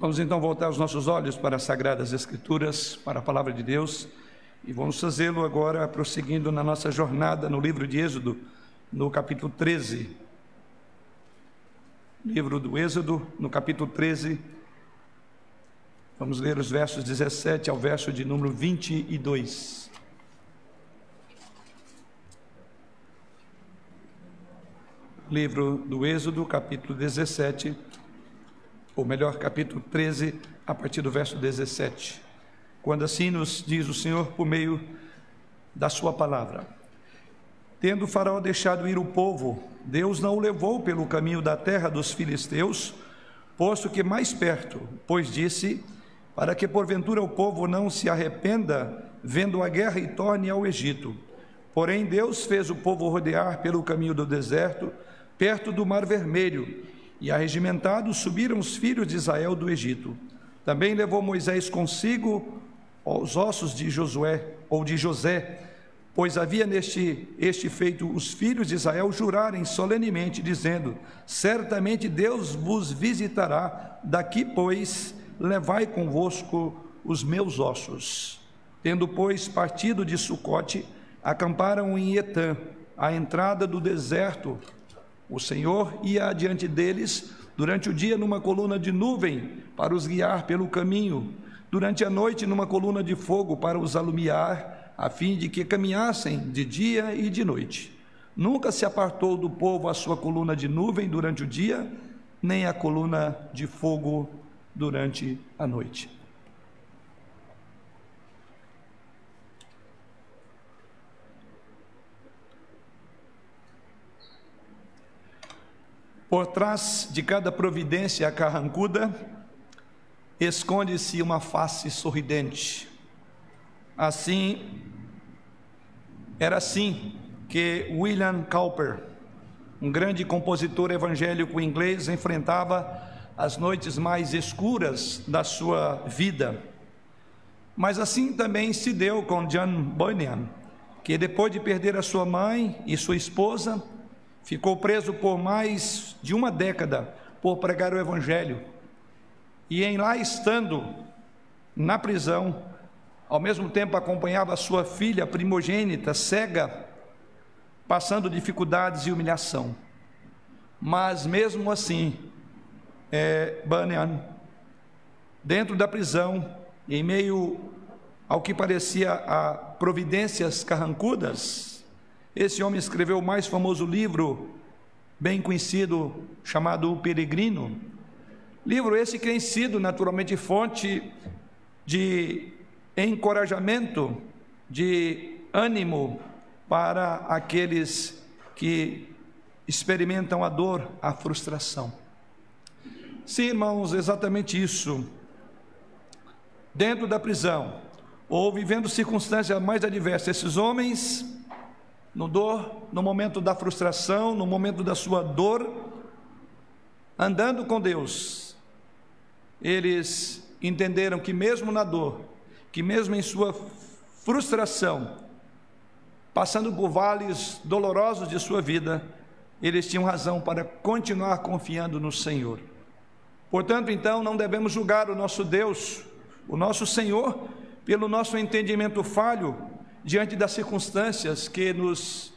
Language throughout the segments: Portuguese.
Vamos então voltar os nossos olhos para as Sagradas Escrituras, para a Palavra de Deus, e vamos fazê-lo agora prosseguindo na nossa jornada no livro de Êxodo, no capítulo 13. Livro do Êxodo, no capítulo 13. Vamos ler os versos 17 ao verso de número 22. Livro do Êxodo, capítulo 17 ou melhor, capítulo 13, a partir do verso 17. Quando assim nos diz o Senhor por meio da Sua palavra: Tendo Faraó deixado ir o povo, Deus não o levou pelo caminho da terra dos filisteus, posto que mais perto, pois disse: Para que porventura o povo não se arrependa, vendo a guerra e torne ao Egito. Porém, Deus fez o povo rodear pelo caminho do deserto, perto do Mar Vermelho, e arregimentados subiram os filhos de Israel do Egito. Também levou Moisés consigo os ossos de Josué ou de José, pois havia neste este feito os filhos de Israel jurarem solenemente, dizendo: Certamente Deus vos visitará, daqui, pois, levai convosco os meus ossos. Tendo, pois, partido de Sucote, acamparam em Etã, à entrada do deserto o Senhor ia adiante deles durante o dia numa coluna de nuvem para os guiar pelo caminho, durante a noite numa coluna de fogo para os alumiar, a fim de que caminhassem de dia e de noite. Nunca se apartou do povo a sua coluna de nuvem durante o dia, nem a coluna de fogo durante a noite. Por trás de cada providência carrancuda, esconde-se uma face sorridente. Assim, era assim que William Cowper, um grande compositor evangélico inglês, enfrentava as noites mais escuras da sua vida. Mas assim também se deu com John Bunyan, que depois de perder a sua mãe e sua esposa, Ficou preso por mais de uma década por pregar o Evangelho. E em lá estando na prisão, ao mesmo tempo acompanhava sua filha primogênita, cega, passando dificuldades e humilhação. Mas mesmo assim, é, Bunyan, dentro da prisão, em meio ao que parecia a providências carrancudas, esse homem escreveu o mais famoso livro, bem conhecido, chamado O Peregrino. Livro esse que tem sido naturalmente fonte de encorajamento, de ânimo para aqueles que experimentam a dor, a frustração. Sim, irmãos, exatamente isso. Dentro da prisão, ou vivendo circunstâncias mais adversas, esses homens no dor, no momento da frustração, no momento da sua dor, andando com Deus, eles entenderam que mesmo na dor, que mesmo em sua frustração, passando por vales dolorosos de sua vida, eles tinham razão para continuar confiando no Senhor. Portanto, então, não devemos julgar o nosso Deus, o nosso Senhor, pelo nosso entendimento falho diante das circunstâncias que nos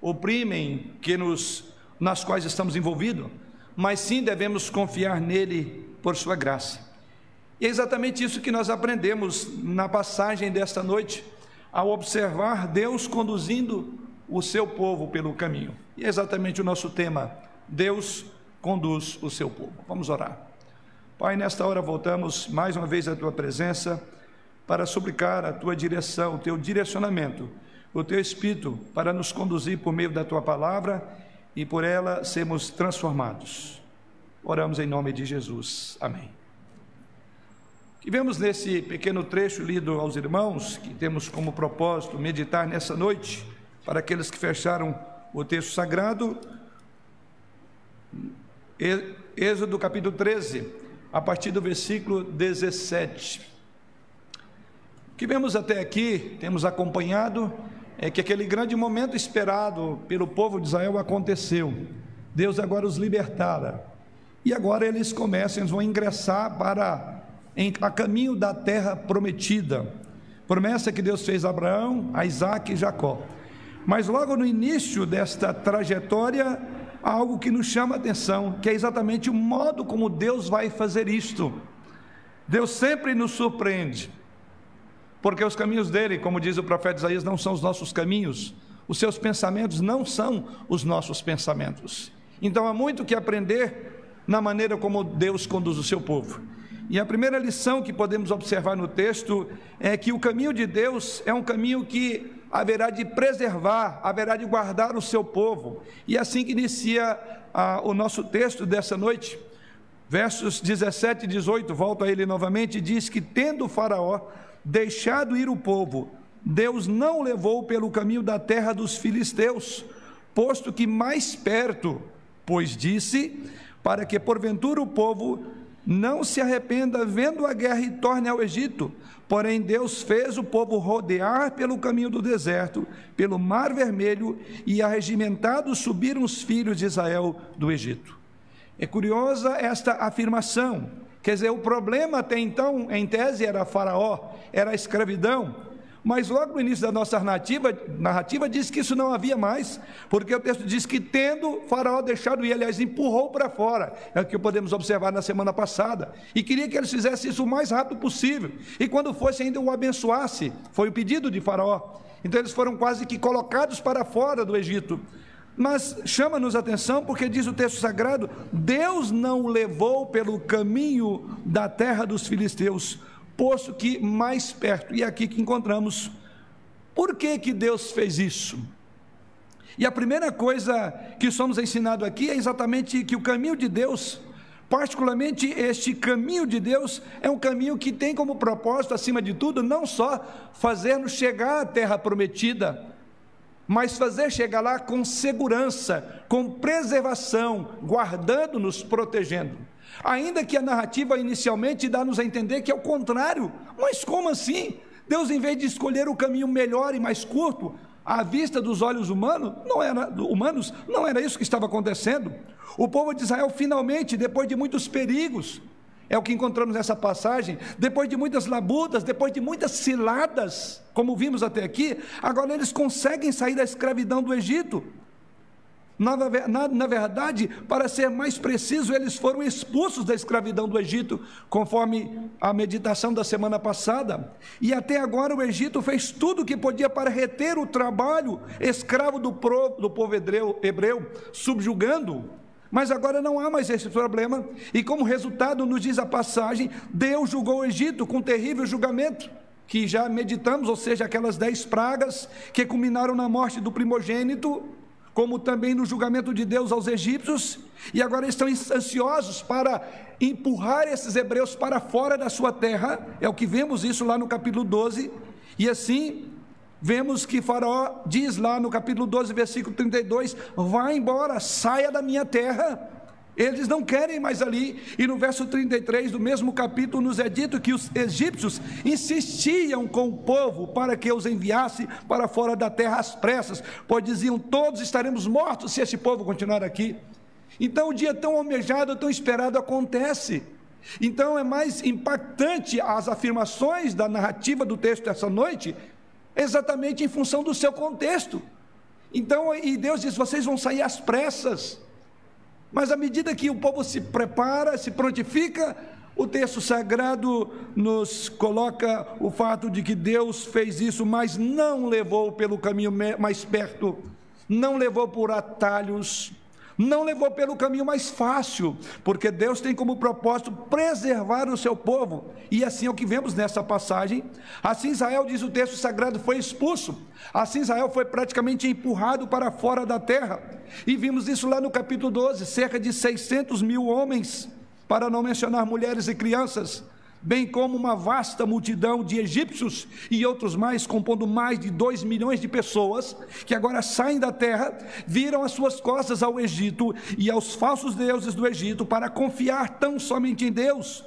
oprimem, que nos nas quais estamos envolvidos, mas sim devemos confiar nele por sua graça. E é exatamente isso que nós aprendemos na passagem desta noite, ao observar Deus conduzindo o seu povo pelo caminho. E é exatamente o nosso tema: Deus conduz o seu povo. Vamos orar. Pai, nesta hora voltamos mais uma vez à tua presença para suplicar a tua direção, o teu direcionamento, o teu espírito para nos conduzir por meio da tua palavra e por ela sermos transformados. Oramos em nome de Jesus. Amém. Que vemos nesse pequeno trecho lido aos irmãos, que temos como propósito meditar nessa noite, para aqueles que fecharam o texto sagrado, Êxodo capítulo 13, a partir do versículo 17. O que vemos até aqui, temos acompanhado, é que aquele grande momento esperado pelo povo de Israel aconteceu. Deus agora os libertara. E agora eles começam, eles vão ingressar para em, a caminho da terra prometida. Promessa que Deus fez a Abraão, a Isaac e Jacó. Mas logo no início desta trajetória, há algo que nos chama a atenção, que é exatamente o modo como Deus vai fazer isto. Deus sempre nos surpreende, porque os caminhos dele, como diz o profeta Isaías, não são os nossos caminhos, os seus pensamentos não são os nossos pensamentos. Então há muito que aprender na maneira como Deus conduz o seu povo. E a primeira lição que podemos observar no texto é que o caminho de Deus é um caminho que haverá de preservar, haverá de guardar o seu povo. E é assim que inicia ah, o nosso texto dessa noite. Versos 17 e 18, volto a ele novamente, diz que tendo o Faraó deixado ir o povo, Deus não levou pelo caminho da terra dos filisteus, posto que mais perto, pois disse, para que porventura o povo não se arrependa vendo a guerra e torne ao Egito. Porém, Deus fez o povo rodear pelo caminho do deserto, pelo mar vermelho, e arregimentados subiram os filhos de Israel do Egito. É curiosa esta afirmação. Quer dizer, o problema até então, em tese, era Faraó, era a escravidão. Mas logo no início da nossa narrativa, narrativa diz que isso não havia mais, porque o texto diz que tendo Faraó deixado ir, aliás, empurrou para fora, é o que podemos observar na semana passada, e queria que eles fizessem isso o mais rápido possível, e quando fosse ainda o abençoasse, foi o pedido de Faraó. Então eles foram quase que colocados para fora do Egito. Mas chama-nos atenção porque diz o texto sagrado: Deus não o levou pelo caminho da terra dos filisteus, posto que mais perto. E é aqui que encontramos por que, que Deus fez isso. E a primeira coisa que somos ensinados aqui é exatamente que o caminho de Deus, particularmente este caminho de Deus, é um caminho que tem como propósito, acima de tudo, não só fazer-nos chegar à terra prometida, mas fazer chegar lá com segurança, com preservação, guardando-nos, protegendo. Ainda que a narrativa inicialmente dá-nos a entender que é o contrário. Mas como assim? Deus, em vez de escolher o caminho melhor e mais curto, à vista dos olhos humanos, não era, humanos, não era isso que estava acontecendo. O povo de Israel, finalmente, depois de muitos perigos, é o que encontramos nessa passagem, depois de muitas labutas, depois de muitas ciladas, como vimos até aqui, agora eles conseguem sair da escravidão do Egito. Na, na, na, verdade, para ser mais preciso, eles foram expulsos da escravidão do Egito, conforme a meditação da semana passada. E até agora o Egito fez tudo o que podia para reter o trabalho escravo do, pro, do povo hebreu, hebreu subjugando. Mas agora não há mais esse problema, e como resultado, nos diz a passagem, Deus julgou o Egito com um terrível julgamento que já meditamos, ou seja, aquelas dez pragas que culminaram na morte do primogênito como também no julgamento de Deus aos egípcios, e agora estão ansiosos para empurrar esses hebreus para fora da sua terra, é o que vemos isso lá no capítulo 12, e assim vemos que Faraó diz lá no capítulo 12, versículo 32: Vá embora, saia da minha terra. Eles não querem mais ali, e no verso 33 do mesmo capítulo nos é dito que os egípcios insistiam com o povo para que os enviasse para fora da terra às pressas, pois diziam: todos estaremos mortos se esse povo continuar aqui. Então o dia tão almejado, tão esperado acontece. Então é mais impactante as afirmações da narrativa do texto dessa noite, exatamente em função do seu contexto. Então, e Deus diz: vocês vão sair às pressas. Mas à medida que o povo se prepara, se prontifica, o texto sagrado nos coloca o fato de que Deus fez isso, mas não levou pelo caminho mais perto, não levou por atalhos, não levou pelo caminho mais fácil, porque Deus tem como propósito preservar o seu povo, e assim é o que vemos nessa passagem. Assim Israel, diz o texto sagrado, foi expulso, assim Israel foi praticamente empurrado para fora da terra, e vimos isso lá no capítulo 12: cerca de 600 mil homens, para não mencionar mulheres e crianças, bem como uma vasta multidão de egípcios e outros mais, compondo mais de dois milhões de pessoas, que agora saem da terra, viram as suas costas ao Egito e aos falsos deuses do Egito para confiar tão somente em Deus.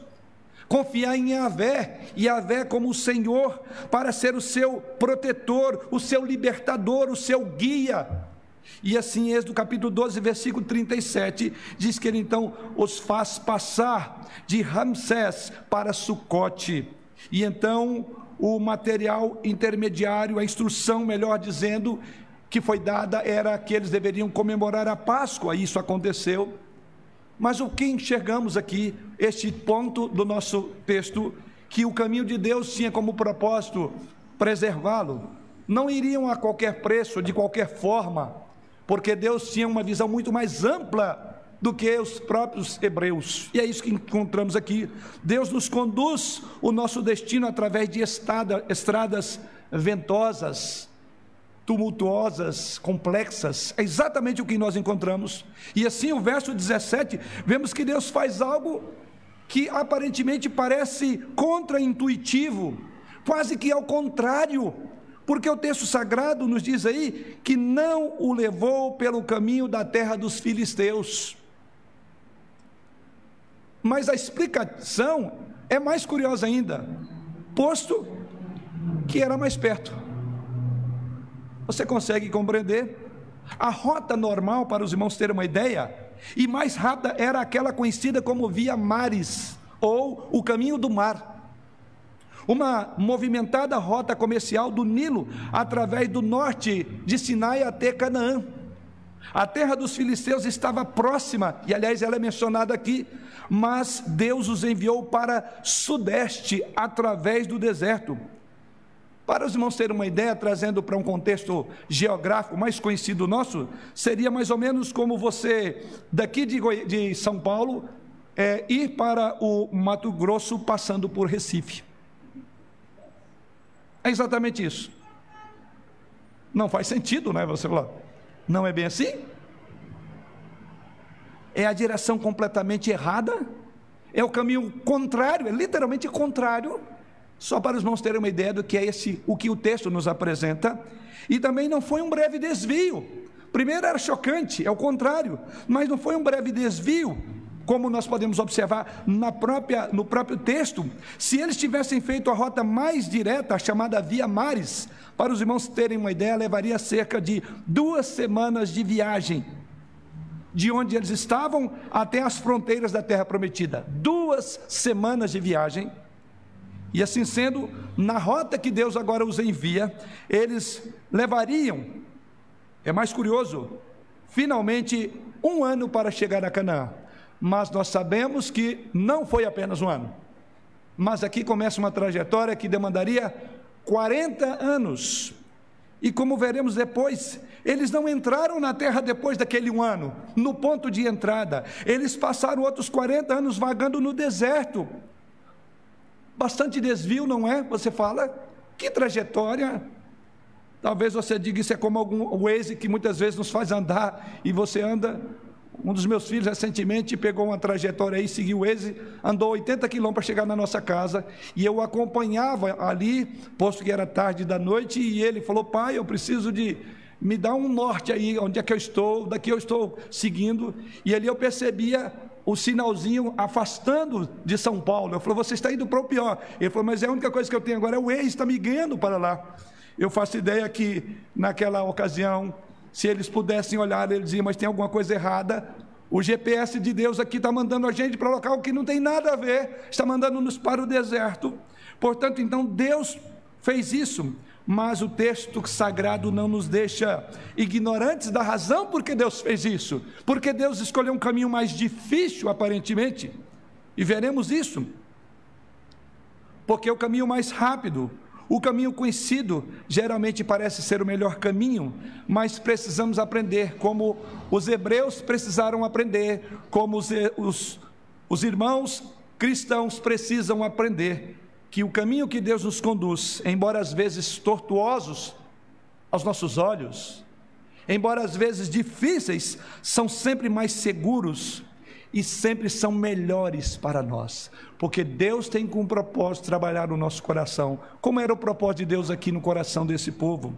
Confiar em Yahvé, Yahvé como o Senhor, para ser o seu protetor, o seu libertador, o seu guia. E assim, Êxodo capítulo 12, versículo 37, diz que ele então os faz passar de Ramsés para Sucote. E então o material intermediário, a instrução, melhor dizendo, que foi dada era que eles deveriam comemorar a Páscoa, e isso aconteceu. Mas o que enxergamos aqui, este ponto do nosso texto, que o caminho de Deus tinha como propósito preservá-lo, não iriam a qualquer preço, de qualquer forma, porque Deus tinha uma visão muito mais ampla do que os próprios hebreus. E é isso que encontramos aqui. Deus nos conduz o nosso destino através de estrada, estradas ventosas, tumultuosas, complexas. É exatamente o que nós encontramos. E assim, o verso 17, vemos que Deus faz algo que aparentemente parece contraintuitivo, quase que ao contrário, porque o texto sagrado nos diz aí que não o levou pelo caminho da terra dos filisteus. Mas a explicação é mais curiosa ainda, posto que era mais perto. Você consegue compreender? A rota normal, para os irmãos terem uma ideia, e mais rápida era aquela conhecida como Via Mares, ou o caminho do mar. Uma movimentada rota comercial do Nilo através do norte de Sinai até Canaã. A terra dos filisteus estava próxima, e aliás ela é mencionada aqui, mas Deus os enviou para sudeste através do deserto. Para os irmãos terem uma ideia, trazendo para um contexto geográfico mais conhecido nosso, seria mais ou menos como você, daqui de, de São Paulo, é, ir para o Mato Grosso passando por Recife. É exatamente isso. Não faz sentido, não é? Você falar, não é bem assim? É a direção completamente errada, é o caminho contrário, é literalmente contrário só para os irmãos terem uma ideia do que é esse, o que o texto nos apresenta. E também não foi um breve desvio. Primeiro era chocante, é o contrário, mas não foi um breve desvio, como nós podemos observar na própria, no próprio texto. Se eles tivessem feito a rota mais direta, a chamada Via Mares, para os irmãos terem uma ideia, levaria cerca de duas semanas de viagem, de onde eles estavam até as fronteiras da Terra Prometida. Duas semanas de viagem e assim sendo, na rota que Deus agora os envia, eles levariam, é mais curioso, finalmente um ano para chegar a Canaã. Mas nós sabemos que não foi apenas um ano. Mas aqui começa uma trajetória que demandaria 40 anos. E como veremos depois, eles não entraram na terra depois daquele um ano, no ponto de entrada. Eles passaram outros 40 anos vagando no deserto Bastante desvio, não é? Você fala, que trajetória. Talvez você diga isso é como algum Waze que muitas vezes nos faz andar e você anda. Um dos meus filhos recentemente pegou uma trajetória aí, seguiu o Waze, andou 80 quilômetros para chegar na nossa casa e eu acompanhava ali, posto que era tarde da noite, e ele falou: Pai, eu preciso de me dar um norte aí, onde é que eu estou, daqui eu estou seguindo. E ali eu percebia o sinalzinho afastando de São Paulo. Eu falei, você está indo para o pior. Ele falou, mas é a única coisa que eu tenho agora é o ex, está me ganhando para lá. Eu faço ideia que naquela ocasião, se eles pudessem olhar, eles diziam, mas tem alguma coisa errada. O GPS de Deus aqui está mandando a gente para um local que não tem nada a ver, está mandando-nos para o deserto. Portanto, então, Deus fez isso mas o texto sagrado não nos deixa ignorantes da razão por que Deus fez isso, porque Deus escolheu um caminho mais difícil, aparentemente, e veremos isso, porque o caminho mais rápido, o caminho conhecido, geralmente parece ser o melhor caminho, mas precisamos aprender, como os hebreus precisaram aprender, como os, os, os irmãos cristãos precisam aprender que o caminho que Deus nos conduz, embora às vezes tortuosos aos nossos olhos, embora às vezes difíceis, são sempre mais seguros e sempre são melhores para nós, porque Deus tem com propósito trabalhar no nosso coração, como era o propósito de Deus aqui no coração desse povo.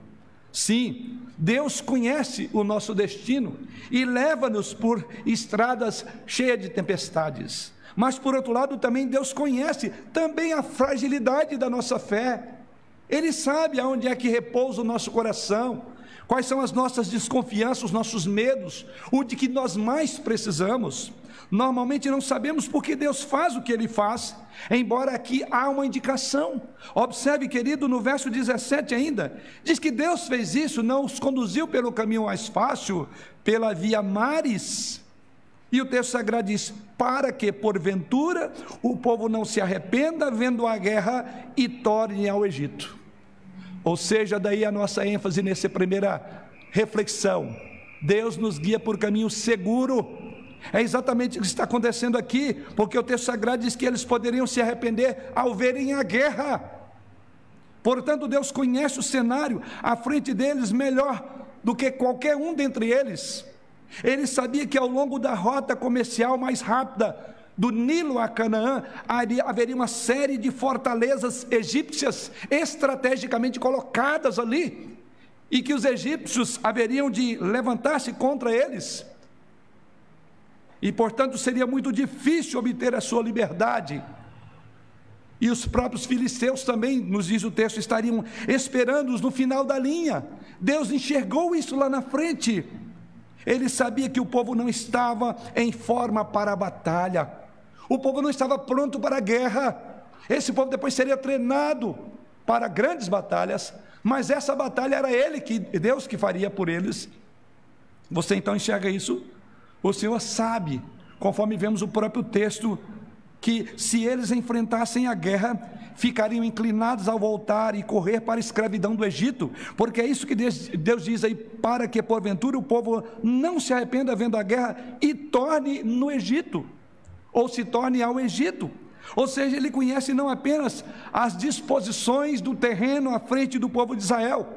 Sim, Deus conhece o nosso destino e leva-nos por estradas cheias de tempestades. Mas por outro lado, também Deus conhece também a fragilidade da nossa fé. Ele sabe aonde é que repousa o nosso coração. Quais são as nossas desconfianças, os nossos medos, o de que nós mais precisamos? Normalmente não sabemos por que Deus faz o que ele faz, embora aqui há uma indicação. Observe, querido, no verso 17 ainda, diz que Deus fez isso, não os conduziu pelo caminho mais fácil, pela via mares. E o texto sagrado diz: para que, porventura, o povo não se arrependa vendo a guerra e torne ao Egito. Ou seja, daí a nossa ênfase nessa primeira reflexão. Deus nos guia por caminho seguro. É exatamente o que está acontecendo aqui, porque o texto sagrado diz que eles poderiam se arrepender ao verem a guerra. Portanto, Deus conhece o cenário à frente deles melhor do que qualquer um dentre eles. Ele sabia que ao longo da rota comercial mais rápida do Nilo a Canaã, haveria uma série de fortalezas egípcias estrategicamente colocadas ali, e que os egípcios haveriam de levantar-se contra eles. E, portanto, seria muito difícil obter a sua liberdade. E os próprios filisteus também, nos diz o texto, estariam esperando-os no final da linha. Deus enxergou isso lá na frente. Ele sabia que o povo não estava em forma para a batalha. O povo não estava pronto para a guerra. Esse povo depois seria treinado para grandes batalhas, mas essa batalha era ele que Deus que faria por eles. Você então enxerga isso? O Senhor sabe, conforme vemos o próprio texto, que se eles enfrentassem a guerra, ficariam inclinados ao voltar e correr para a escravidão do Egito, porque é isso que Deus diz aí, para que porventura o povo não se arrependa vendo a guerra e torne no Egito ou se torne ao Egito. Ou seja, ele conhece não apenas as disposições do terreno à frente do povo de Israel.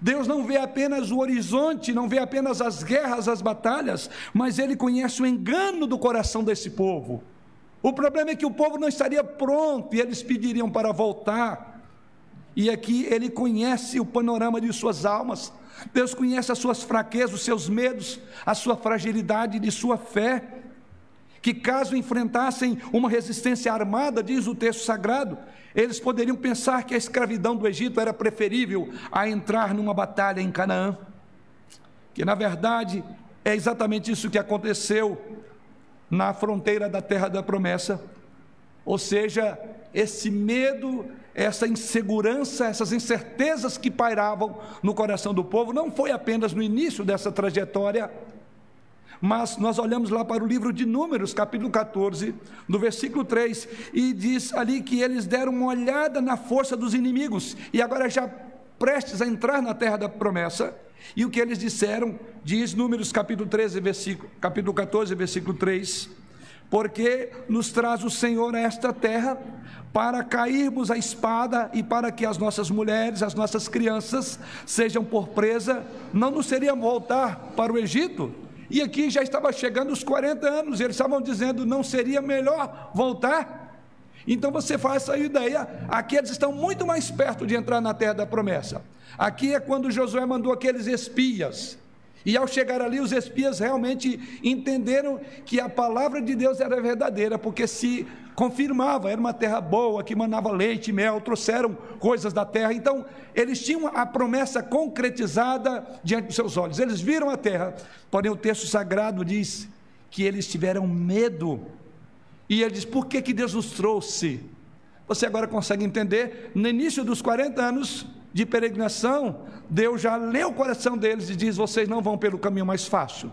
Deus não vê apenas o horizonte, não vê apenas as guerras, as batalhas, mas ele conhece o engano do coração desse povo. O problema é que o povo não estaria pronto e eles pediriam para voltar. E aqui ele conhece o panorama de suas almas. Deus conhece as suas fraquezas, os seus medos, a sua fragilidade de sua fé que caso enfrentassem uma resistência armada, diz o texto sagrado, eles poderiam pensar que a escravidão do Egito era preferível a entrar numa batalha em Canaã. Que na verdade é exatamente isso que aconteceu na fronteira da terra da promessa. Ou seja, esse medo, essa insegurança, essas incertezas que pairavam no coração do povo, não foi apenas no início dessa trajetória, mas nós olhamos lá para o livro de Números, capítulo 14, no versículo 3, e diz ali que eles deram uma olhada na força dos inimigos, e agora já prestes a entrar na terra da promessa, e o que eles disseram, diz Números capítulo 13, versículo, capítulo 14, versículo 3, porque nos traz o Senhor a esta terra para cairmos a espada e para que as nossas mulheres, as nossas crianças sejam por presa, não nos seria voltar para o Egito? E aqui já estava chegando os 40 anos, eles estavam dizendo: não seria melhor voltar? Então você faz essa ideia, aqui eles estão muito mais perto de entrar na terra da promessa. Aqui é quando Josué mandou aqueles espias e ao chegar ali, os espias realmente entenderam que a palavra de Deus era verdadeira, porque se confirmava, era uma terra boa, que manava leite e mel, trouxeram coisas da terra. Então, eles tinham a promessa concretizada diante dos seus olhos. Eles viram a terra, porém o texto sagrado diz que eles tiveram medo. E ele diz: por que, que Deus nos trouxe? Você agora consegue entender? No início dos 40 anos, de peregrinação, Deus já lê o coração deles e diz: vocês não vão pelo caminho mais fácil.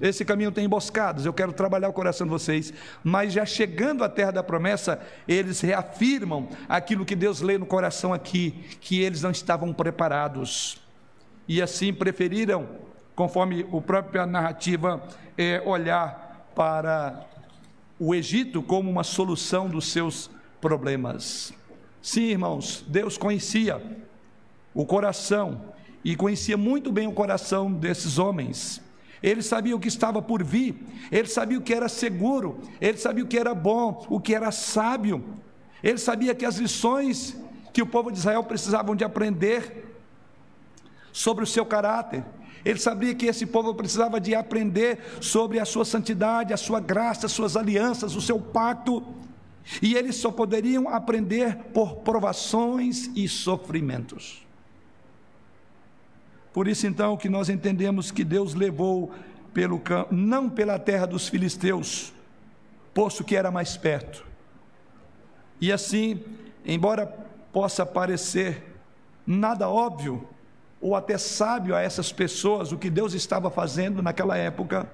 Esse caminho tem emboscadas, eu quero trabalhar o coração de vocês. Mas já chegando à terra da promessa, eles reafirmam aquilo que Deus lê no coração aqui, que eles não estavam preparados. E assim preferiram, conforme a própria narrativa, é, olhar para o Egito como uma solução dos seus problemas. Sim, irmãos, Deus conhecia o coração e conhecia muito bem o coração desses homens. Ele sabia o que estava por vir, ele sabia o que era seguro, ele sabia o que era bom, o que era sábio. Ele sabia que as lições que o povo de Israel precisavam de aprender sobre o seu caráter, ele sabia que esse povo precisava de aprender sobre a sua santidade, a sua graça, as suas alianças, o seu pacto. E eles só poderiam aprender por provações e sofrimentos. Por isso, então, que nós entendemos que Deus levou pelo não pela terra dos filisteus, posto que era mais perto. E assim, embora possa parecer nada óbvio ou até sábio a essas pessoas o que Deus estava fazendo naquela época,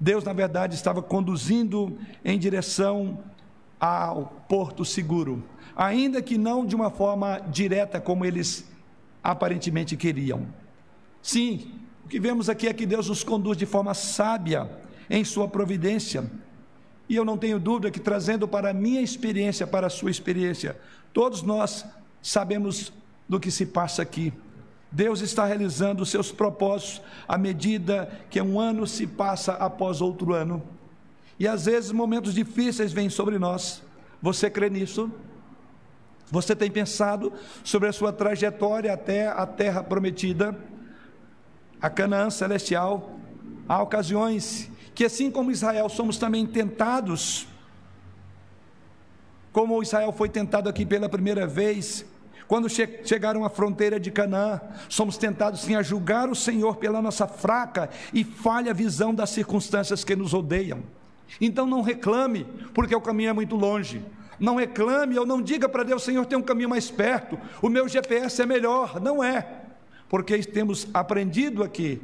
Deus, na verdade, estava conduzindo em direção ao porto seguro, ainda que não de uma forma direta como eles aparentemente queriam. Sim, o que vemos aqui é que Deus nos conduz de forma sábia em sua providência. E eu não tenho dúvida que trazendo para a minha experiência, para a sua experiência, todos nós sabemos do que se passa aqui. Deus está realizando os seus propósitos à medida que um ano se passa após outro ano. E às vezes momentos difíceis vêm sobre nós. Você crê nisso? Você tem pensado sobre a sua trajetória até a terra prometida? a Canaã celestial. Há ocasiões que, assim como Israel, somos também tentados, como Israel foi tentado aqui pela primeira vez, quando che chegaram à fronteira de Canaã, somos tentados sim a julgar o Senhor pela nossa fraca e falha visão das circunstâncias que nos rodeiam. Então não reclame, porque o caminho é muito longe. Não reclame ou não diga para Deus, Senhor, tem um caminho mais perto, o meu GPS é melhor. Não é porque temos aprendido aqui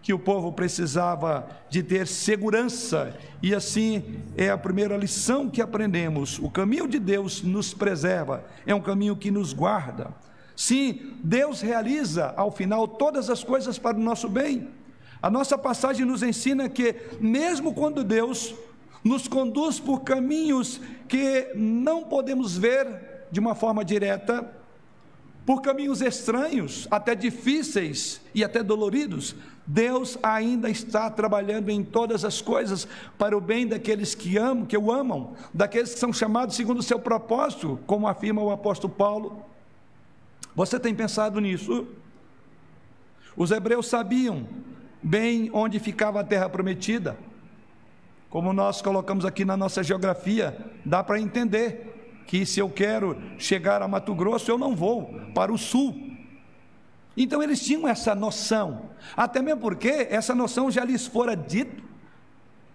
que o povo precisava de ter segurança, e assim é a primeira lição que aprendemos. O caminho de Deus nos preserva, é um caminho que nos guarda. Sim, Deus realiza ao final todas as coisas para o nosso bem. A nossa passagem nos ensina que, mesmo quando Deus nos conduz por caminhos que não podemos ver de uma forma direta, por caminhos estranhos, até difíceis e até doloridos, Deus ainda está trabalhando em todas as coisas para o bem daqueles que amam, que o amam, daqueles que são chamados segundo o seu propósito, como afirma o apóstolo Paulo. Você tem pensado nisso? Os hebreus sabiam bem onde ficava a terra prometida. Como nós colocamos aqui na nossa geografia, dá para entender que se eu quero chegar a Mato Grosso, eu não vou para o sul. Então eles tinham essa noção, até mesmo porque essa noção já lhes fora dito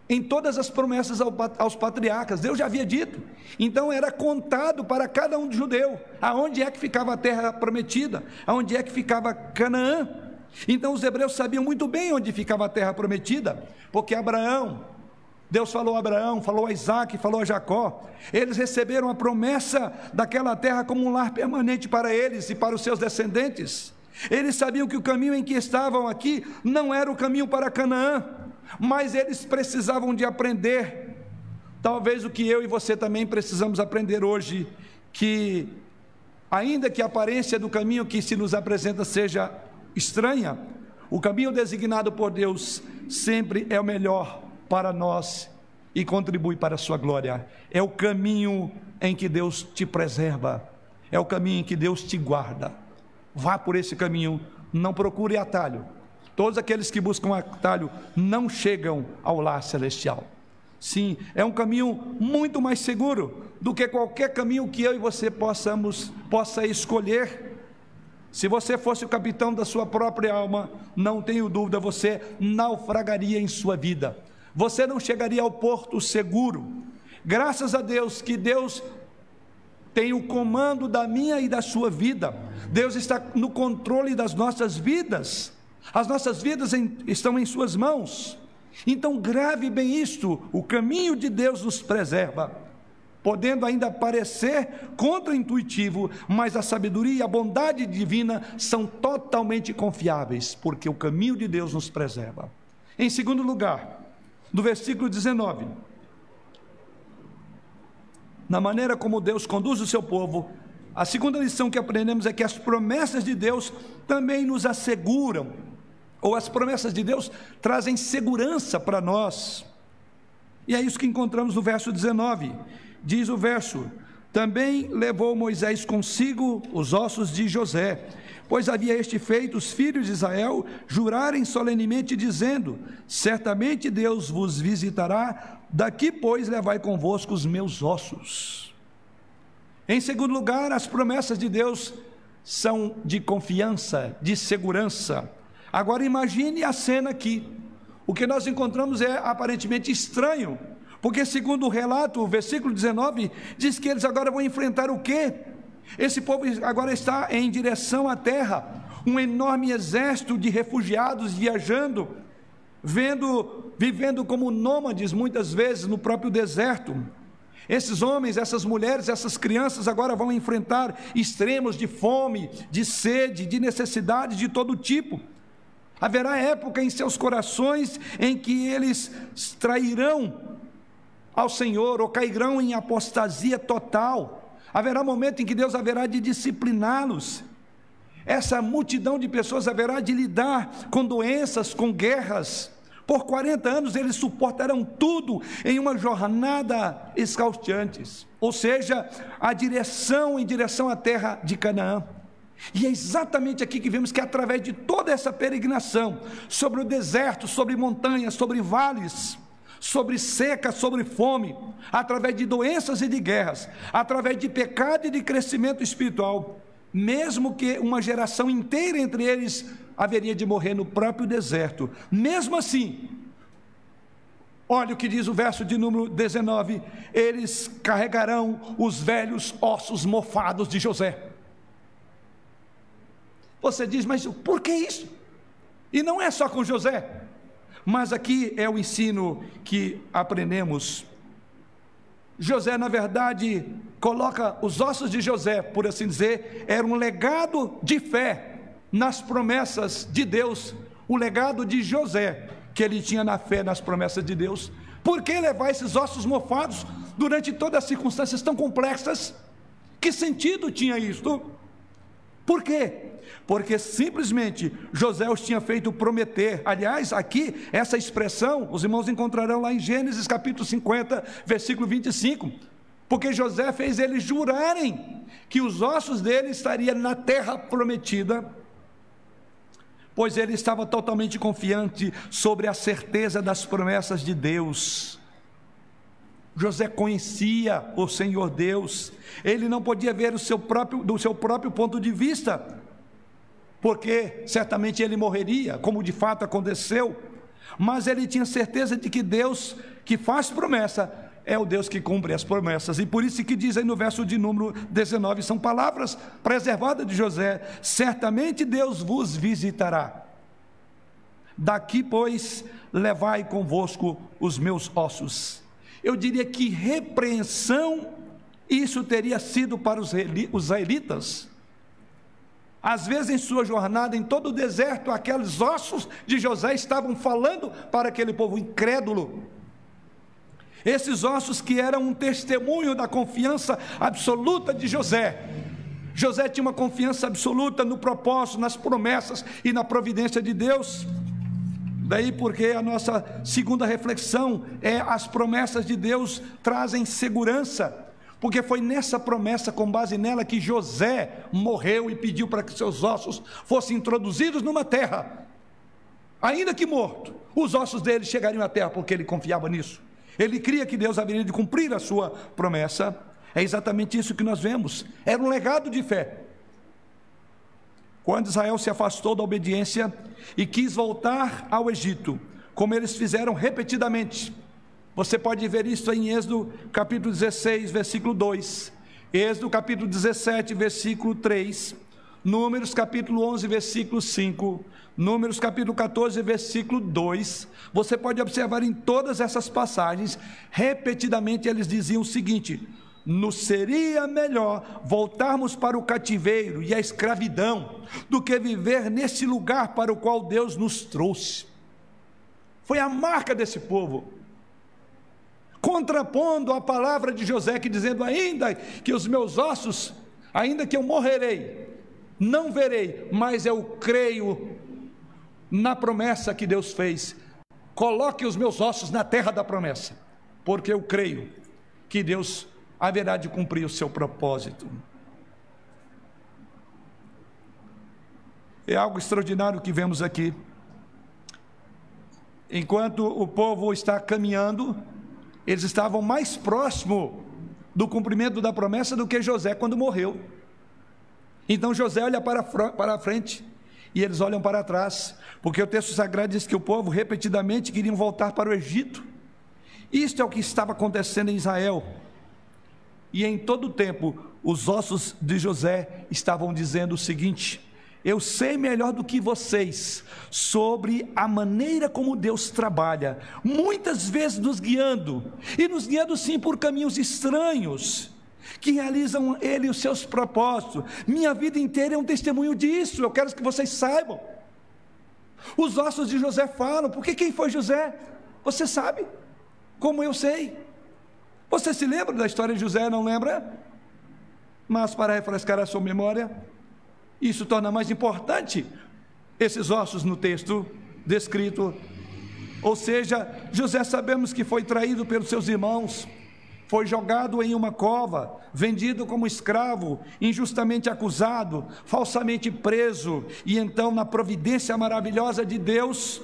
em todas as promessas aos patriarcas, Deus já havia dito. Então era contado para cada um de judeu aonde é que ficava a terra prometida, aonde é que ficava Canaã. Então os hebreus sabiam muito bem onde ficava a terra prometida, porque Abraão, Deus falou a Abraão, falou a Isaac, falou a Jacó. Eles receberam a promessa daquela terra como um lar permanente para eles e para os seus descendentes. Eles sabiam que o caminho em que estavam aqui não era o caminho para Canaã, mas eles precisavam de aprender. Talvez o que eu e você também precisamos aprender hoje, que ainda que a aparência do caminho que se nos apresenta seja estranha, o caminho designado por Deus sempre é o melhor para nós e contribui para a sua glória. É o caminho em que Deus te preserva, é o caminho em que Deus te guarda. Vá por esse caminho, não procure atalho. Todos aqueles que buscam atalho não chegam ao lar celestial. Sim, é um caminho muito mais seguro do que qualquer caminho que eu e você possamos possa escolher. Se você fosse o capitão da sua própria alma, não tenho dúvida, você naufragaria em sua vida você não chegaria ao porto seguro. Graças a Deus que Deus tem o comando da minha e da sua vida. Deus está no controle das nossas vidas. As nossas vidas em, estão em Suas mãos. Então, grave bem isto: o caminho de Deus nos preserva, podendo ainda parecer contraintuitivo, mas a sabedoria e a bondade divina são totalmente confiáveis, porque o caminho de Deus nos preserva. Em segundo lugar, do versículo 19. Na maneira como Deus conduz o seu povo, a segunda lição que aprendemos é que as promessas de Deus também nos asseguram, ou as promessas de Deus trazem segurança para nós. E é isso que encontramos no verso 19. Diz o verso: Também levou Moisés consigo os ossos de José pois havia este feito os filhos de Israel jurarem solenemente, dizendo: Certamente Deus vos visitará, daqui, pois, levai convosco os meus ossos. Em segundo lugar, as promessas de Deus são de confiança, de segurança. Agora imagine a cena aqui. O que nós encontramos é aparentemente estranho, porque segundo o relato, o versículo 19 diz que eles agora vão enfrentar o quê? Esse povo agora está em direção à terra, um enorme exército de refugiados viajando, vendo, vivendo como nômades muitas vezes no próprio deserto. Esses homens, essas mulheres, essas crianças agora vão enfrentar extremos de fome, de sede, de necessidade de todo tipo. Haverá época em seus corações em que eles trairão ao Senhor ou cairão em apostasia total. Haverá momento em que Deus haverá de discipliná-los. Essa multidão de pessoas haverá de lidar com doenças, com guerras. Por 40 anos eles suportarão tudo em uma jornada escalteante, ou seja, a direção em direção à terra de Canaã. E é exatamente aqui que vemos que através de toda essa peregrinação, sobre o deserto, sobre montanhas, sobre vales, sobre seca, sobre fome, através de doenças e de guerras, através de pecado e de crescimento espiritual, mesmo que uma geração inteira entre eles haveria de morrer no próprio deserto, mesmo assim, olha o que diz o verso de número 19: eles carregarão os velhos ossos mofados de José. Você diz, mas por que isso? E não é só com José, mas aqui é o ensino que aprendemos. José, na verdade, coloca os ossos de José, por assim dizer, era um legado de fé nas promessas de Deus, o legado de José, que ele tinha na fé nas promessas de Deus. Por que levar esses ossos mofados durante todas as circunstâncias tão complexas? Que sentido tinha isso? Por quê? Porque simplesmente José os tinha feito prometer. Aliás, aqui, essa expressão, os irmãos encontrarão lá em Gênesis capítulo 50, versículo 25. Porque José fez eles jurarem que os ossos dele estariam na terra prometida, pois ele estava totalmente confiante sobre a certeza das promessas de Deus. José conhecia o Senhor Deus, ele não podia ver o seu próprio, do seu próprio ponto de vista, porque certamente ele morreria, como de fato aconteceu, mas ele tinha certeza de que Deus que faz promessa é o Deus que cumpre as promessas, e por isso que diz aí no verso de número 19, são palavras preservadas de José: certamente Deus vos visitará. Daqui, pois, levai convosco os meus ossos eu diria que repreensão isso teria sido para os israelitas. Às vezes, em sua jornada em todo o deserto, aqueles ossos de José estavam falando para aquele povo incrédulo. Esses ossos que eram um testemunho da confiança absoluta de José. José tinha uma confiança absoluta no propósito, nas promessas e na providência de Deus. Daí porque a nossa segunda reflexão é as promessas de Deus trazem segurança. Porque foi nessa promessa, com base nela, que José morreu e pediu para que seus ossos fossem introduzidos numa terra. Ainda que morto, os ossos dele chegariam à terra, porque ele confiava nisso. Ele cria que Deus haveria de cumprir a sua promessa. É exatamente isso que nós vemos. Era um legado de fé. Quando Israel se afastou da obediência e quis voltar ao Egito, como eles fizeram repetidamente. Você pode ver isso em Êxodo capítulo 16, versículo 2, Êxodo capítulo 17, versículo 3, Números capítulo 11, versículo 5, Números capítulo 14, versículo 2. Você pode observar em todas essas passagens, repetidamente eles diziam o seguinte: nos seria melhor voltarmos para o cativeiro e a escravidão do que viver nesse lugar para o qual Deus nos trouxe. Foi a marca desse povo. Contrapondo a palavra de José, que dizendo: ainda que os meus ossos, ainda que eu morrerei, não verei, mas eu creio na promessa que Deus fez. Coloque os meus ossos na terra da promessa, porque eu creio que Deus haverá de cumprir o seu propósito. É algo extraordinário que vemos aqui. Enquanto o povo está caminhando, eles estavam mais próximo do cumprimento da promessa do que José quando morreu. Então José olha para, para a frente e eles olham para trás, porque o texto sagrado diz que o povo repetidamente queriam voltar para o Egito. Isto é o que estava acontecendo em Israel. E em todo o tempo, os ossos de José estavam dizendo o seguinte: eu sei melhor do que vocês sobre a maneira como Deus trabalha, muitas vezes nos guiando, e nos guiando sim por caminhos estranhos, que realizam Ele os seus propósitos. Minha vida inteira é um testemunho disso, eu quero que vocês saibam. Os ossos de José falam, porque quem foi José? Você sabe, como eu sei. Você se lembra da história de José, não lembra? Mas para refrescar a sua memória, isso torna mais importante esses ossos no texto descrito. Ou seja, José sabemos que foi traído pelos seus irmãos, foi jogado em uma cova, vendido como escravo, injustamente acusado, falsamente preso, e então, na providência maravilhosa de Deus,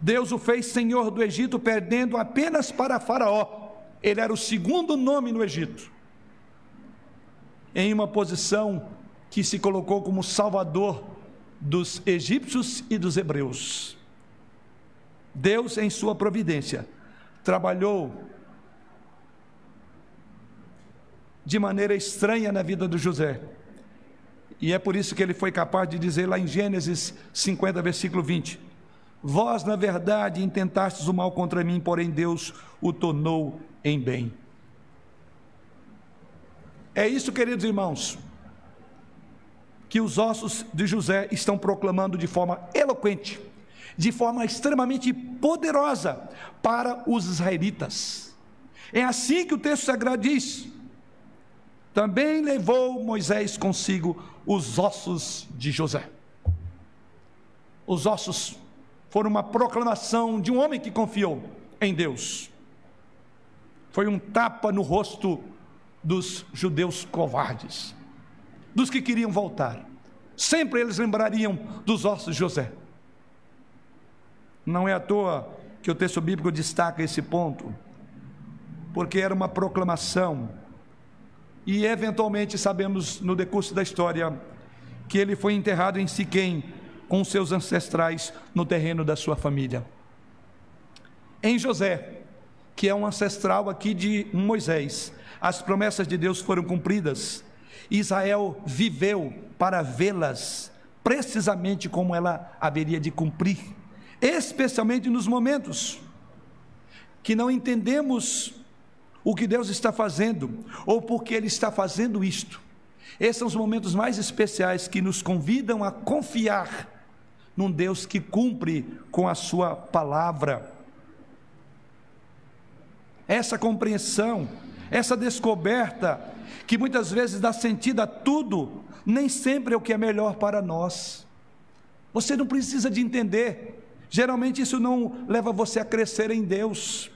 Deus o fez senhor do Egito, perdendo apenas para Faraó. Ele era o segundo nome no Egito, em uma posição que se colocou como salvador dos egípcios e dos hebreus. Deus, em sua providência, trabalhou de maneira estranha na vida de José. E é por isso que ele foi capaz de dizer lá em Gênesis 50, versículo 20: Vós, na verdade, intentastes o mal contra mim, porém Deus o tornou em bem. É isso, queridos irmãos, que os ossos de José estão proclamando de forma eloquente, de forma extremamente poderosa para os israelitas. É assim que o texto sagrado diz: também levou Moisés consigo os ossos de José. Os ossos foram uma proclamação de um homem que confiou em Deus. Foi um tapa no rosto dos judeus covardes dos que queriam voltar. Sempre eles lembrariam dos ossos de José. Não é à toa que o texto bíblico destaca esse ponto, porque era uma proclamação. E eventualmente sabemos no decurso da história que ele foi enterrado em Siquém com seus ancestrais no terreno da sua família. Em José, que é um ancestral aqui de Moisés, as promessas de Deus foram cumpridas Israel viveu para vê-las precisamente como ela haveria de cumprir, especialmente nos momentos que não entendemos o que Deus está fazendo ou porque Ele está fazendo isto. Esses são os momentos mais especiais que nos convidam a confiar num Deus que cumpre com a Sua palavra. Essa compreensão, essa descoberta que muitas vezes dá sentido a tudo, nem sempre é o que é melhor para nós. Você não precisa de entender. Geralmente isso não leva você a crescer em Deus.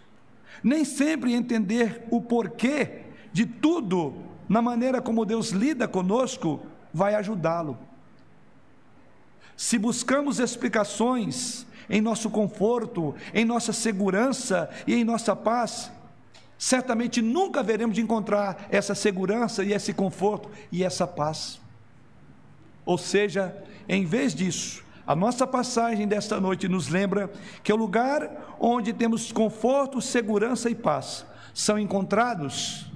Nem sempre entender o porquê de tudo na maneira como Deus lida conosco vai ajudá-lo. Se buscamos explicações em nosso conforto, em nossa segurança e em nossa paz, certamente nunca veremos de encontrar essa segurança e esse conforto e essa paz. Ou seja, em vez disso, a nossa passagem desta noite nos lembra que o lugar onde temos conforto, segurança e paz são encontrados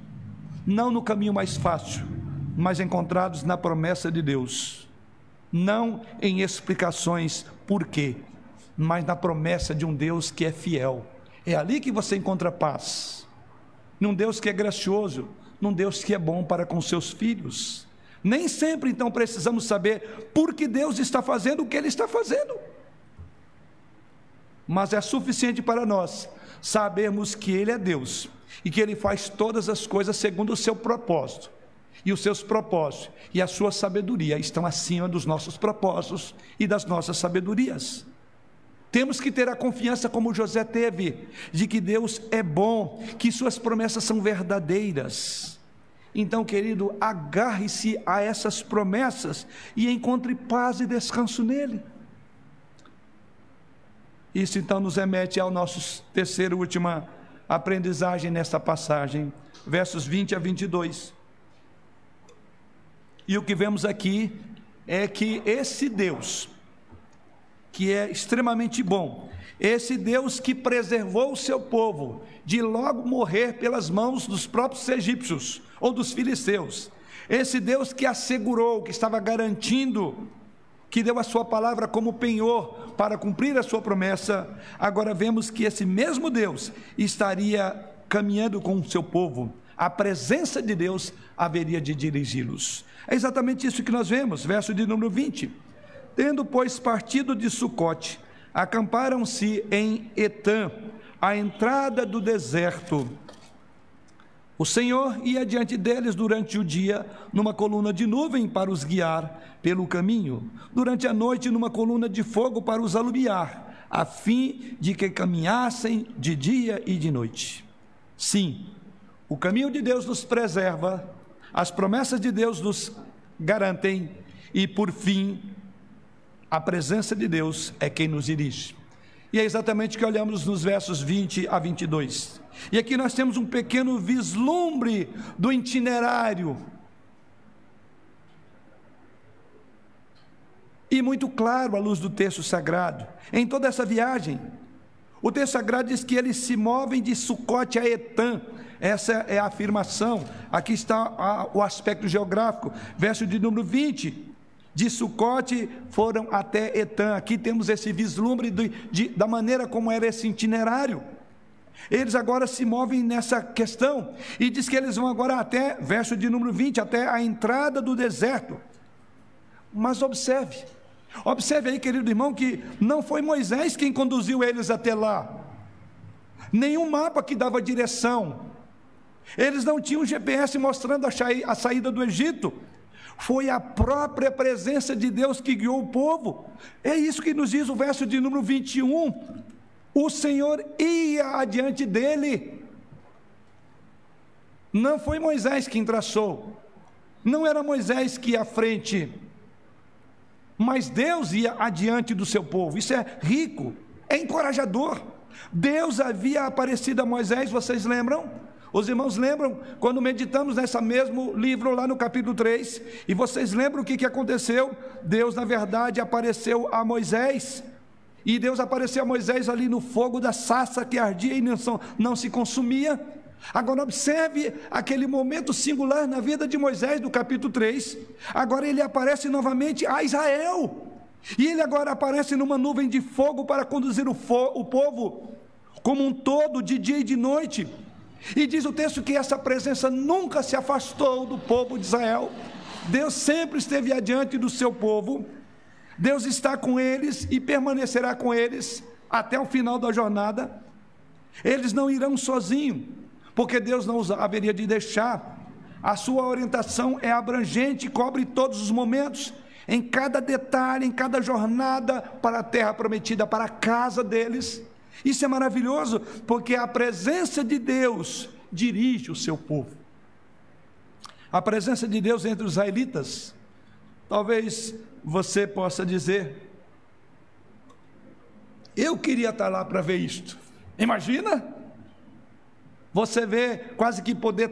não no caminho mais fácil, mas encontrados na promessa de Deus. Não em explicações por quê, mas na promessa de um Deus que é fiel. É ali que você encontra paz num Deus que é gracioso, num Deus que é bom para com seus filhos. Nem sempre então precisamos saber por que Deus está fazendo o que Ele está fazendo. Mas é suficiente para nós sabermos que Ele é Deus e que Ele faz todas as coisas segundo o seu propósito. E os seus propósitos e a sua sabedoria estão acima dos nossos propósitos e das nossas sabedorias. Temos que ter a confiança, como José teve, de que Deus é bom, que suas promessas são verdadeiras. Então, querido, agarre-se a essas promessas e encontre paz e descanso nele. Isso então nos remete ao nosso terceiro e última aprendizagem nesta passagem, versos 20 a 22. E o que vemos aqui é que esse Deus que é extremamente bom. Esse Deus que preservou o seu povo de logo morrer pelas mãos dos próprios egípcios ou dos filisteus. Esse Deus que assegurou, que estava garantindo, que deu a sua palavra como penhor para cumprir a sua promessa, agora vemos que esse mesmo Deus estaria caminhando com o seu povo. A presença de Deus haveria de dirigi-los. É exatamente isso que nós vemos, verso de número 20. Tendo, pois, partido de Sucote, acamparam-se em Etã, à entrada do deserto. O Senhor ia diante deles durante o dia, numa coluna de nuvem para os guiar pelo caminho, durante a noite, numa coluna de fogo para os alumiar, a fim de que caminhassem de dia e de noite. Sim, o caminho de Deus nos preserva, as promessas de Deus nos garantem, e por fim, a presença de Deus é quem nos dirige. E é exatamente o que olhamos nos versos 20 a 22. E aqui nós temos um pequeno vislumbre do itinerário. E muito claro à luz do texto sagrado. Em toda essa viagem, o texto sagrado diz que eles se movem de Sucote a Etã. Essa é a afirmação. Aqui está o aspecto geográfico. Verso de número 20 de Sucote foram até Etã. Aqui temos esse vislumbre de, de, da maneira como era esse itinerário. Eles agora se movem nessa questão e diz que eles vão agora até, verso de número 20, até a entrada do deserto. Mas observe, observe aí, querido irmão, que não foi Moisés quem conduziu eles até lá, nenhum mapa que dava direção, eles não tinham GPS mostrando a saída do Egito. Foi a própria presença de Deus que guiou o povo. É isso que nos diz o verso de número 21. O Senhor ia adiante dele. Não foi Moisés quem traçou. Não era Moisés que ia à frente. Mas Deus ia adiante do seu povo. Isso é rico, é encorajador. Deus havia aparecido a Moisés, vocês lembram? Os irmãos lembram quando meditamos nesse mesmo livro lá no capítulo 3, e vocês lembram o que, que aconteceu? Deus, na verdade, apareceu a Moisés, e Deus apareceu a Moisés ali no fogo da sassa que ardia e não, não se consumia. Agora, observe aquele momento singular na vida de Moisés, do capítulo 3. Agora ele aparece novamente a Israel. E ele agora aparece numa nuvem de fogo para conduzir o, o povo como um todo, de dia e de noite. E diz o texto que essa presença nunca se afastou do povo de Israel. Deus sempre esteve adiante do seu povo. Deus está com eles e permanecerá com eles até o final da jornada. Eles não irão sozinhos, porque Deus não os haveria de deixar. A sua orientação é abrangente, cobre todos os momentos, em cada detalhe, em cada jornada para a terra prometida, para a casa deles. Isso é maravilhoso, porque a presença de Deus dirige o seu povo. A presença de Deus entre os israelitas, talvez você possa dizer: Eu queria estar lá para ver isto. Imagina? Você vê quase que poder,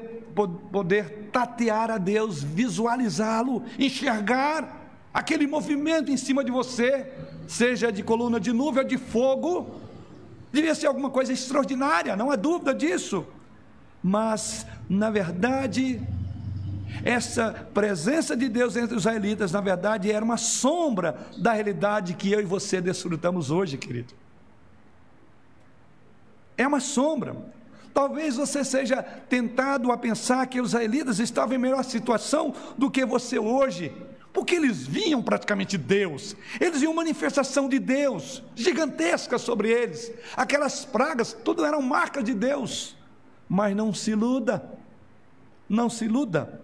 poder tatear a Deus, visualizá-lo, enxergar aquele movimento em cima de você, seja de coluna de nuvem ou de fogo, Devia ser alguma coisa extraordinária, não há dúvida disso. Mas, na verdade, essa presença de Deus entre os israelitas, na verdade, era uma sombra da realidade que eu e você desfrutamos hoje, querido. É uma sombra. Talvez você seja tentado a pensar que os israelitas estavam em melhor situação do que você hoje porque eles viam praticamente Deus, eles viam manifestação de Deus gigantesca sobre eles, aquelas pragas, tudo eram marcas de Deus, mas não se iluda, não se iluda,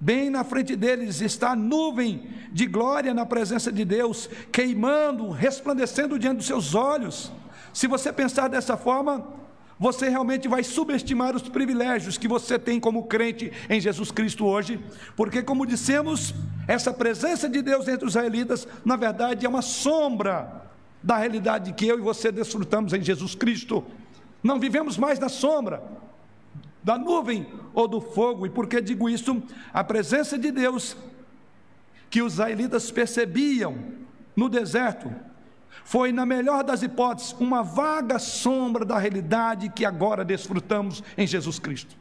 bem na frente deles está a nuvem de glória na presença de Deus, queimando, resplandecendo diante dos seus olhos. Se você pensar dessa forma, você realmente vai subestimar os privilégios que você tem como crente em Jesus Cristo hoje, porque, como dissemos, essa presença de Deus entre os israelitas, na verdade, é uma sombra da realidade que eu e você desfrutamos em Jesus Cristo. Não vivemos mais na sombra da nuvem ou do fogo, e por que digo isso? A presença de Deus que os israelitas percebiam no deserto foi, na melhor das hipóteses, uma vaga sombra da realidade que agora desfrutamos em Jesus Cristo.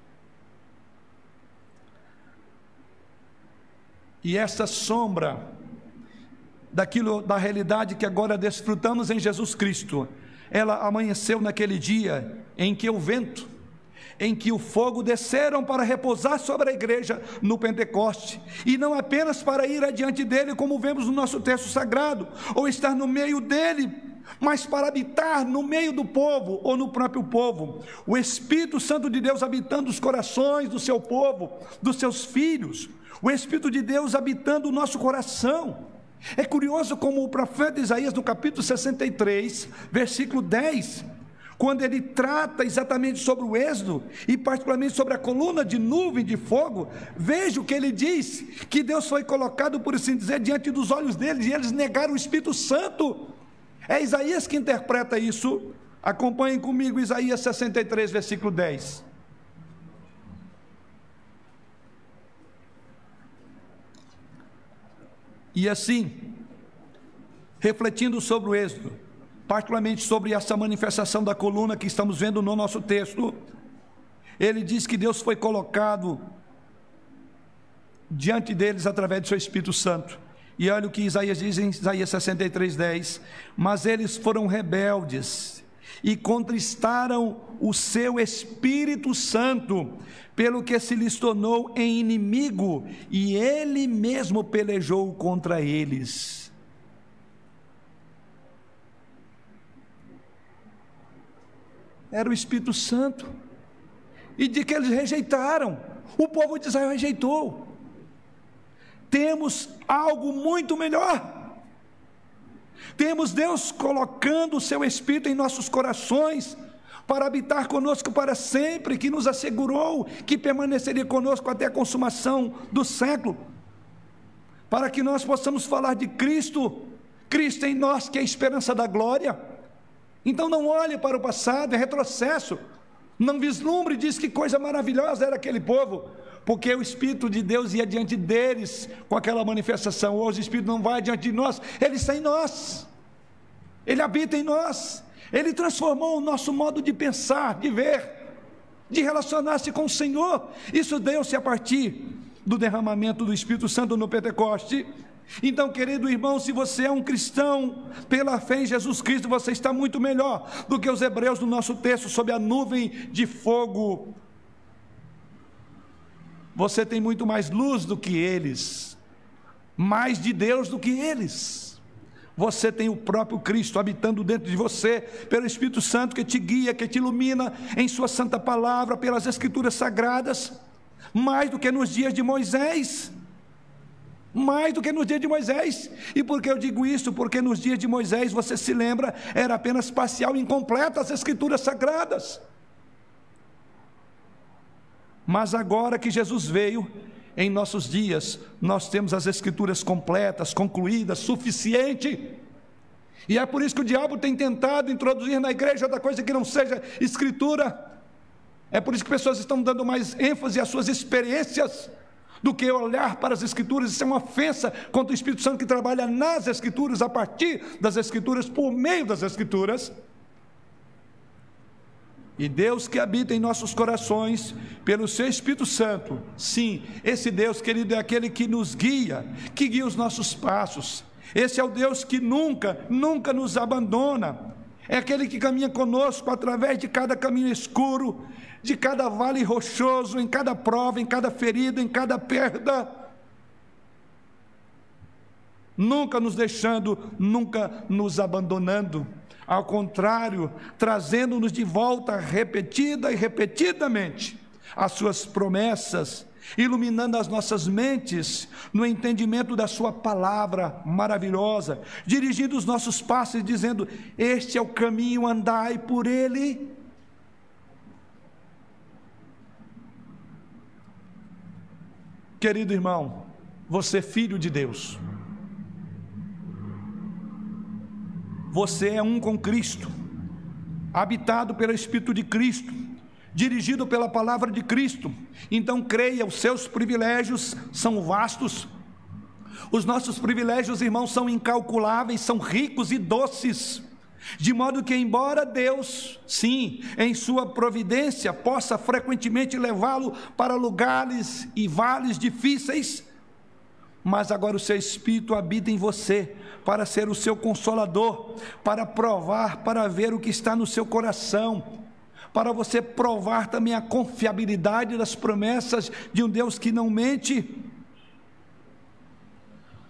E essa sombra daquilo da realidade que agora desfrutamos em Jesus Cristo, ela amanheceu naquele dia em que o vento, em que o fogo desceram para repousar sobre a igreja no Pentecoste, e não apenas para ir adiante dele, como vemos no nosso texto sagrado, ou estar no meio dele, mas para habitar no meio do povo ou no próprio povo. O Espírito Santo de Deus habitando os corações do seu povo, dos seus filhos, o Espírito de Deus habitando o nosso coração. É curioso como o profeta Isaías, no capítulo 63, versículo 10, quando ele trata exatamente sobre o êxodo e particularmente sobre a coluna de nuvem de fogo, veja o que ele diz: que Deus foi colocado, por assim dizer, diante dos olhos deles e eles negaram o Espírito Santo. É Isaías que interpreta isso. Acompanhem comigo Isaías 63, versículo 10. E assim, refletindo sobre o êxodo, particularmente sobre essa manifestação da coluna que estamos vendo no nosso texto, ele diz que Deus foi colocado diante deles através do seu Espírito Santo. E olha o que Isaías diz em Isaías 63, 10: Mas eles foram rebeldes e contristaram o seu Espírito Santo, pelo que se lhes tornou em inimigo, e ele mesmo pelejou contra eles. Era o Espírito Santo, e de que eles rejeitaram, o povo de Israel rejeitou. Temos algo muito melhor. Temos Deus colocando o seu Espírito em nossos corações, para habitar conosco para sempre, que nos assegurou que permaneceria conosco até a consumação do século, para que nós possamos falar de Cristo, Cristo em nós, que é a esperança da glória. Então não olhe para o passado, é retrocesso. Não vislumbre, diz que coisa maravilhosa era aquele povo, porque o Espírito de Deus ia diante deles com aquela manifestação. Hoje o Espírito não vai diante de nós, ele está em nós, ele habita em nós. Ele transformou o nosso modo de pensar, de ver, de relacionar-se com o Senhor. Isso deu-se a partir do derramamento do Espírito Santo no Pentecoste. Então, querido irmão, se você é um cristão pela fé em Jesus Cristo, você está muito melhor do que os hebreus do nosso texto, sob a nuvem de fogo. Você tem muito mais luz do que eles, mais de Deus do que eles. Você tem o próprio Cristo habitando dentro de você, pelo Espírito Santo que te guia, que te ilumina em Sua santa palavra, pelas Escrituras sagradas, mais do que nos dias de Moisés. Mais do que nos dias de Moisés. E por que eu digo isso? Porque nos dias de Moisés, você se lembra, era apenas parcial incompleta as Escrituras sagradas. Mas agora que Jesus veio, em nossos dias, nós temos as Escrituras completas, concluídas, suficiente. E é por isso que o diabo tem tentado introduzir na igreja outra coisa que não seja Escritura. É por isso que pessoas estão dando mais ênfase às suas experiências do que olhar para as Escrituras. Isso é uma ofensa contra o Espírito Santo que trabalha nas Escrituras, a partir das Escrituras, por meio das Escrituras. E Deus que habita em nossos corações, pelo seu Espírito Santo, sim, esse Deus, querido, é aquele que nos guia, que guia os nossos passos. Esse é o Deus que nunca, nunca nos abandona. É aquele que caminha conosco através de cada caminho escuro, de cada vale rochoso, em cada prova, em cada ferida, em cada perda. Nunca nos deixando, nunca nos abandonando ao contrário, trazendo-nos de volta repetida e repetidamente as suas promessas, iluminando as nossas mentes no entendimento da Sua palavra maravilhosa, dirigindo os nossos passos, dizendo: Este é o caminho, andai por ele. Querido irmão, você é filho de Deus. Você é um com Cristo, habitado pelo Espírito de Cristo, dirigido pela palavra de Cristo. Então creia, os seus privilégios são vastos, Os nossos privilégios, irmãos, são incalculáveis, são ricos e doces. De modo que, embora Deus, sim, em sua providência, possa frequentemente levá-lo para lugares e vales difíceis, mas agora o seu Espírito habita em você para ser o seu consolador, para provar, para ver o que está no seu coração, para você provar também a confiabilidade das promessas de um Deus que não mente,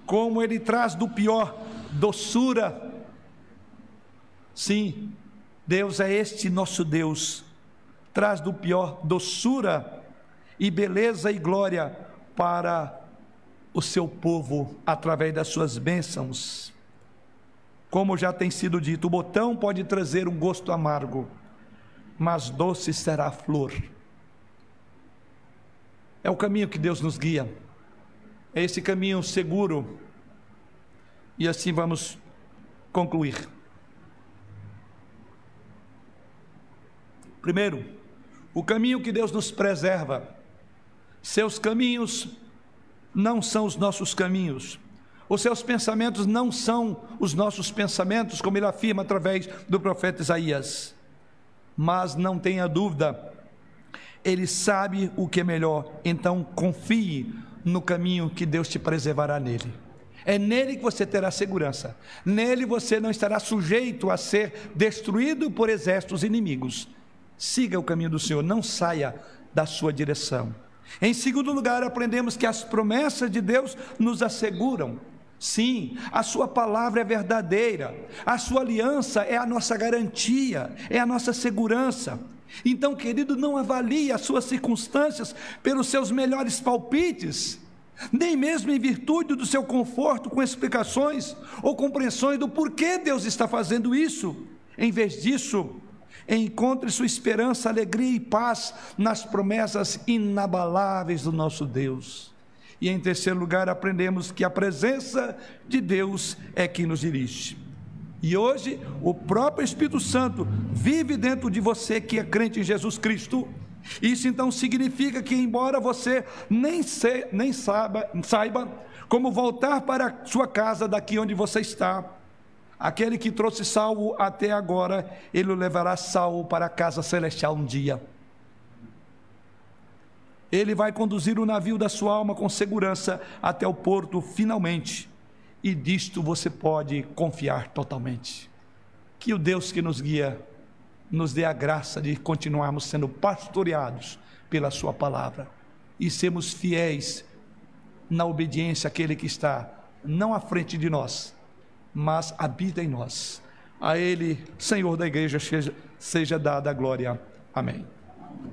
como ele traz do pior doçura. Sim, Deus é este nosso Deus, traz do pior doçura e beleza e glória para o seu povo através das suas bênçãos. Como já tem sido dito, o botão pode trazer um gosto amargo, mas doce será a flor. É o caminho que Deus nos guia, é esse caminho seguro. E assim vamos concluir. Primeiro, o caminho que Deus nos preserva, seus caminhos não são os nossos caminhos. Os seus pensamentos não são os nossos pensamentos, como ele afirma através do profeta Isaías. Mas não tenha dúvida, ele sabe o que é melhor, então confie no caminho que Deus te preservará nele. É nele que você terá segurança. Nele você não estará sujeito a ser destruído por exércitos inimigos. Siga o caminho do Senhor, não saia da sua direção. Em segundo lugar, aprendemos que as promessas de Deus nos asseguram. Sim, a Sua palavra é verdadeira, a Sua aliança é a nossa garantia, é a nossa segurança. Então, querido, não avalie as suas circunstâncias pelos seus melhores palpites, nem mesmo em virtude do seu conforto com explicações ou compreensões do porquê Deus está fazendo isso. Em vez disso, Encontre sua esperança, alegria e paz nas promessas inabaláveis do nosso Deus. E em terceiro lugar, aprendemos que a presença de Deus é quem nos dirige. E hoje, o próprio Espírito Santo vive dentro de você que é crente em Jesus Cristo. Isso então significa que, embora você nem, se, nem saiba, saiba como voltar para sua casa daqui onde você está, Aquele que trouxe Saulo até agora, ele o levará Saulo para a casa celestial um dia. Ele vai conduzir o navio da sua alma com segurança até o porto finalmente. E disto você pode confiar totalmente. Que o Deus que nos guia nos dê a graça de continuarmos sendo pastoreados pela Sua palavra e sermos fiéis na obediência àquele que está não à frente de nós, mas habita em nós. A Ele, Senhor da igreja, seja, seja dada a glória. Amém.